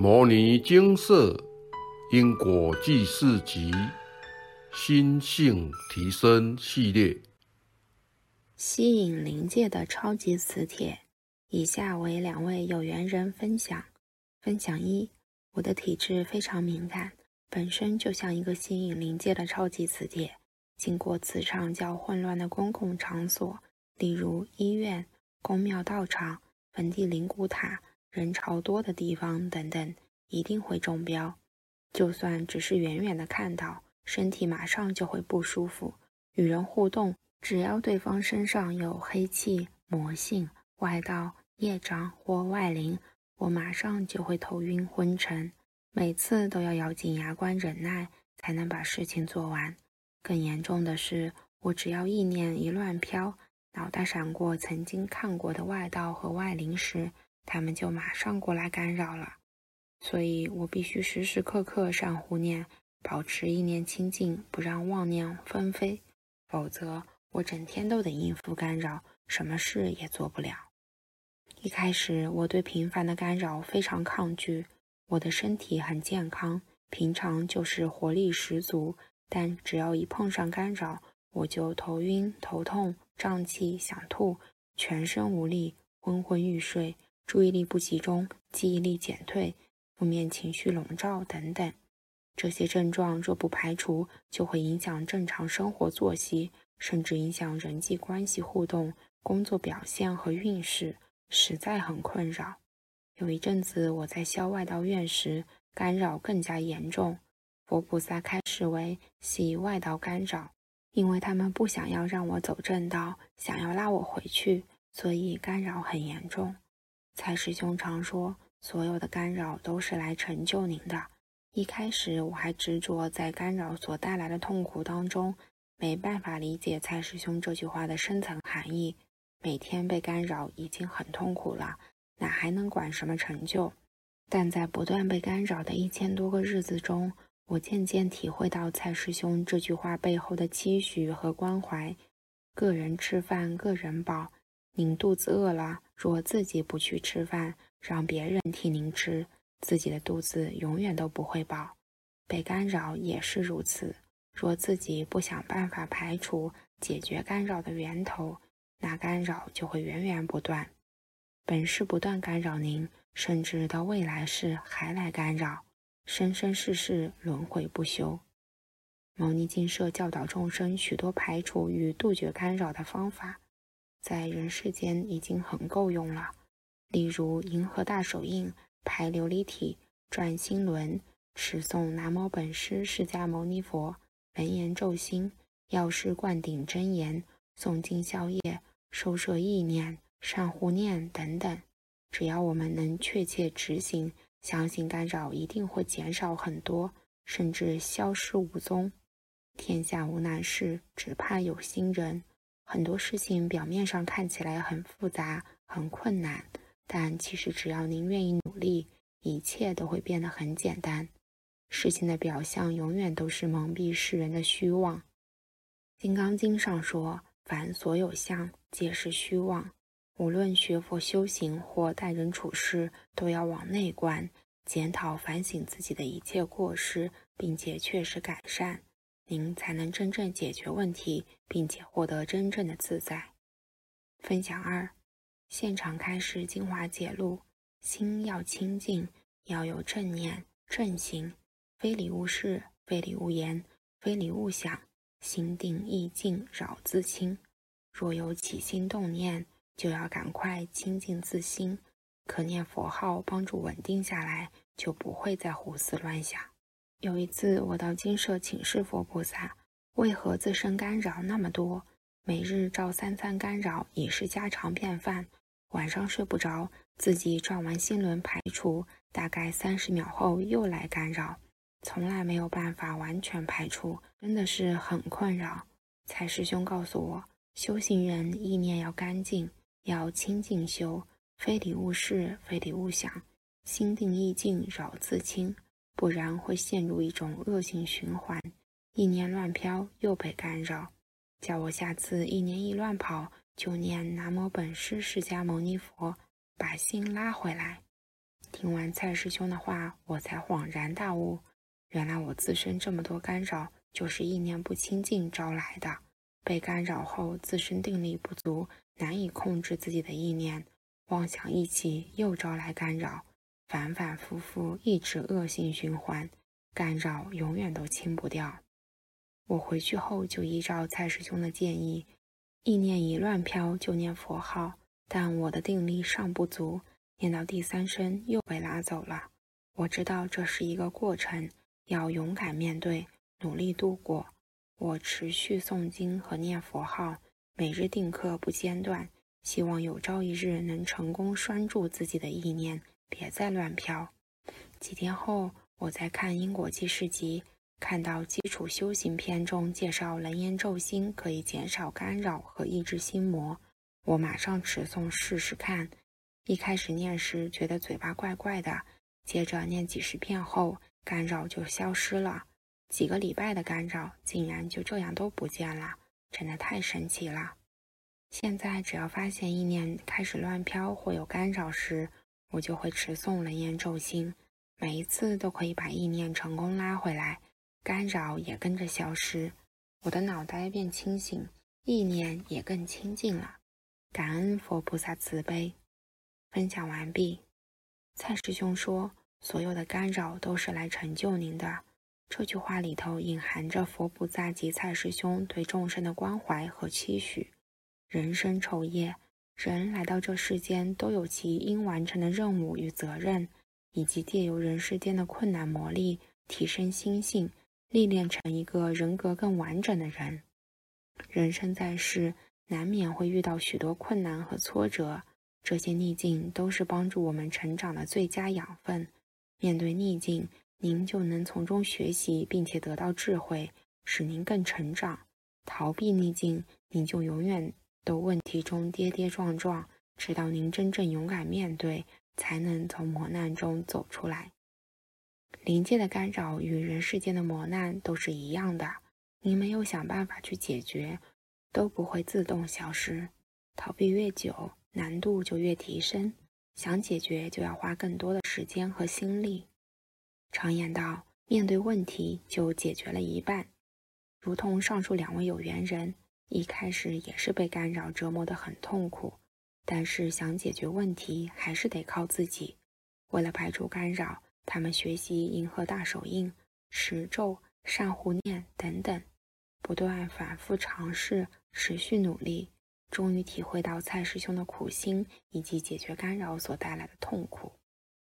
摩尼精舍因果记事集心性提升系列，吸引灵界的超级磁铁。以下为两位有缘人分享：分享一，我的体质非常敏感，本身就像一个吸引灵界的超级磁铁。经过磁场较混乱的公共场所，例如医院、公庙、道场、坟地、灵骨塔。人潮多的地方等等，一定会中标。就算只是远远的看到，身体马上就会不舒服。与人互动，只要对方身上有黑气、魔性、外道、业障或外灵，我马上就会头晕昏沉。每次都要咬紧牙关忍耐，才能把事情做完。更严重的是，我只要意念一乱飘，脑袋闪过曾经看过的外道和外灵时，他们就马上过来干扰了，所以我必须时时刻刻善护念，保持意念清净，不让妄念纷飞，否则我整天都得应付干扰，什么事也做不了。一开始我对频繁的干扰非常抗拒，我的身体很健康，平常就是活力十足，但只要一碰上干扰，我就头晕、头痛、胀气、想吐，全身无力，昏昏欲睡。注意力不集中、记忆力减退、负面情绪笼罩等等，这些症状若不排除，就会影响正常生活作息，甚至影响人际关系互动、工作表现和运势，实在很困扰。有一阵子我在校外道院时，干扰更加严重，佛菩萨开示为系外道干扰，因为他们不想要让我走正道，想要拉我回去，所以干扰很严重。蔡师兄常说，所有的干扰都是来成就您的。一开始我还执着在干扰所带来的痛苦当中，没办法理解蔡师兄这句话的深层含义。每天被干扰已经很痛苦了，哪还能管什么成就？但在不断被干扰的一千多个日子中，我渐渐体会到蔡师兄这句话背后的期许和关怀：个人吃饭，个人饱。您肚子饿了，若自己不去吃饭，让别人替您吃，自己的肚子永远都不会饱。被干扰也是如此，若自己不想办法排除、解决干扰的源头，那干扰就会源源不断，本世不断干扰您，甚至到未来世还来干扰，生生世世轮回不休。牟尼净社教导众生许多排除与杜绝干扰的方法。在人世间已经很够用了，例如银河大手印、排琉璃体、转星轮、持诵南无本师释迦牟尼佛、文言咒心、药师灌顶真言、诵经消业、收摄意念、善护念等等。只要我们能确切执行，相信干扰一定会减少很多，甚至消失无踪。天下无难事，只怕有心人。很多事情表面上看起来很复杂、很困难，但其实只要您愿意努力，一切都会变得很简单。事情的表象永远都是蒙蔽世人的虚妄。《金刚经》上说：“凡所有相，皆是虚妄。”无论学佛修行或待人处事，都要往内观，检讨反省自己的一切过失，并且确实改善。您才能真正解决问题，并且获得真正的自在。分享二：现场开始精华解录，心要清净，要有正念、正行，非礼勿视，非礼勿言，非礼勿想，心定意静，扰自清。若有起心动念，就要赶快清净自心，可念佛号帮助稳定下来，就不会再胡思乱想。有一次，我到精舍请示佛菩萨，为何自身干扰那么多？每日照三餐干扰已是家常便饭，晚上睡不着，自己转完心轮排除，大概三十秒后又来干扰，从来没有办法完全排除，真的是很困扰。蔡师兄告诉我，修行人意念要干净，要清净修，非礼勿视，非礼勿想，心定意静，扰自清。不然会陷入一种恶性循环，意念乱飘又被干扰。叫我下次意念一乱跑，就念南无本师释迦牟尼佛，把心拉回来。听完蔡师兄的话，我才恍然大悟，原来我自身这么多干扰，就是意念不清净招来的。被干扰后，自身定力不足，难以控制自己的意念，妄想一起，又招来干扰，反反复复，一直恶性循环，干扰永远都清不掉。我回去后就依照蔡师兄的建议，意念一乱飘就念佛号，但我的定力尚不足，念到第三声又被拉走了。我知道这是一个过程，要勇敢面对，努力度过。我持续诵经和念佛号，每日定课不间断，希望有朝一日能成功拴住自己的意念，别再乱飘。几天后，我在看《因果记事集》。看到基础修行篇中介绍楞严咒心可以减少干扰和抑制心魔，我马上持诵试试看。一开始念时觉得嘴巴怪怪的，接着念几十遍后，干扰就消失了。几个礼拜的干扰竟然就这样都不见了，真的太神奇了。现在只要发现意念开始乱飘或有干扰时，我就会持诵楞严咒心，每一次都可以把意念成功拉回来。干扰也跟着消失，我的脑袋变清醒，意念也更清净了。感恩佛菩萨慈悲。分享完毕。蔡师兄说：“所有的干扰都是来成就您的。”这句话里头隐含着佛菩萨及蔡师兄对众生的关怀和期许。人生丑业，人来到这世间都有其应完成的任务与责任，以及借由人世间的困难磨砺，提升心性。历练成一个人格更完整的人。人生在世，难免会遇到许多困难和挫折，这些逆境都是帮助我们成长的最佳养分。面对逆境，您就能从中学习，并且得到智慧，使您更成长。逃避逆境，您就永远的问题中跌跌撞撞，直到您真正勇敢面对，才能从磨难中走出来。灵界的干扰与人世间的磨难都是一样的，你没有想办法去解决，都不会自动消失。逃避越久，难度就越提升，想解决就要花更多的时间和心力。常言道，面对问题就解决了一半。如同上述两位有缘人，一开始也是被干扰折磨得很痛苦，但是想解决问题还是得靠自己。为了排除干扰。他们学习银河大手印、持咒、善护念等等，不断反复尝试，持续努力，终于体会到蔡师兄的苦心以及解决干扰所带来的痛苦。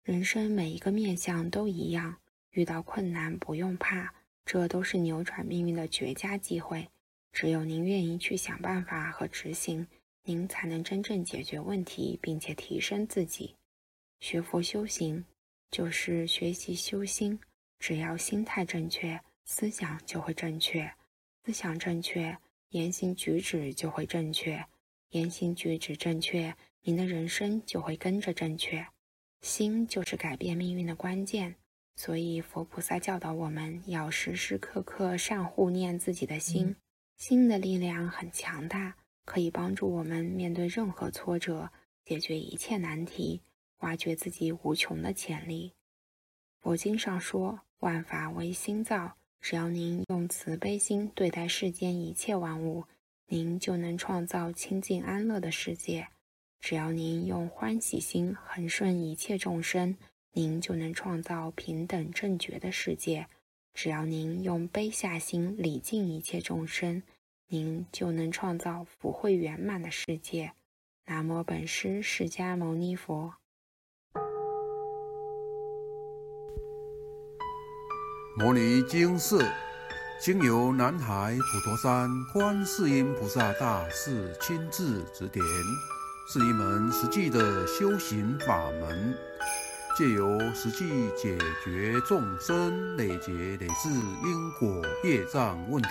人生每一个面相都一样，遇到困难不用怕，这都是扭转命运的绝佳机会。只有您愿意去想办法和执行，您才能真正解决问题，并且提升自己。学佛修行。就是学习修心，只要心态正确，思想就会正确；思想正确，言行举止就会正确；言行举止正确，您的人生就会跟着正确。心就是改变命运的关键，所以佛菩萨教导我们要时时刻刻善护念自己的心。心的力量很强大，可以帮助我们面对任何挫折，解决一切难题。挖掘自己无穷的潜力。佛经上说：“万法唯心造。”只要您用慈悲心对待世间一切万物，您就能创造清净安乐的世界；只要您用欢喜心恒顺一切众生，您就能创造平等正觉的世界；只要您用悲下心礼敬一切众生，您就能创造福慧圆满的世界。南无本师释迦牟尼佛。摩尼经释，经由南海普陀山观世音菩萨大士亲自指点，是一门实际的修行法门，借由实际解决众生累劫累世因果业障问题，